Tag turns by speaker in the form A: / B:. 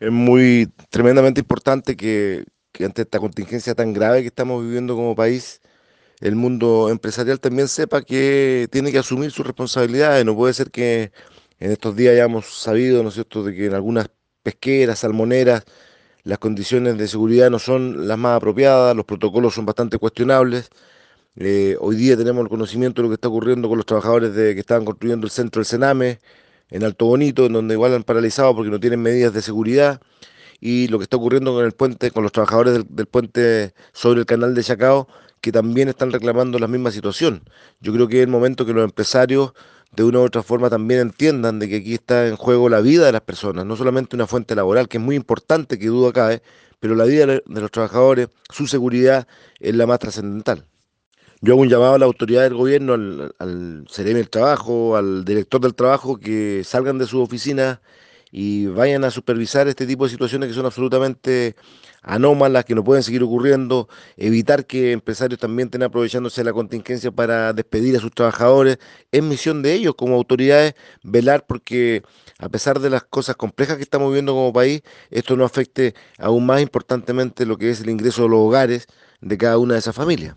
A: Es muy tremendamente importante que, ante esta contingencia tan grave que estamos viviendo como país, el mundo empresarial también sepa que tiene que asumir sus responsabilidades. No puede ser que en estos días hayamos sabido, ¿no es cierto?, de que en algunas pesqueras, salmoneras, las condiciones de seguridad no son las más apropiadas, los protocolos son bastante cuestionables. Eh, hoy día tenemos el conocimiento de lo que está ocurriendo con los trabajadores de, que estaban construyendo el centro del Sename en Alto Bonito, en donde igual han paralizado porque no tienen medidas de seguridad, y lo que está ocurriendo con el puente, con los trabajadores del, puente sobre el canal de Chacao, que también están reclamando la misma situación. Yo creo que es el momento que los empresarios de una u otra forma también entiendan de que aquí está en juego la vida de las personas, no solamente una fuente laboral, que es muy importante, que duda cabe, pero la vida de los trabajadores, su seguridad es la más trascendental. Yo hago un llamado a la autoridad del gobierno, al, al del Trabajo, al director del trabajo, que salgan de sus oficinas y vayan a supervisar este tipo de situaciones que son absolutamente anómalas, que no pueden seguir ocurriendo, evitar que empresarios también estén aprovechándose de la contingencia para despedir a sus trabajadores. Es misión de ellos como autoridades velar porque a pesar de las cosas complejas que estamos viviendo como país, esto no afecte aún más importantemente lo que es el ingreso de los hogares de cada una de esas familias.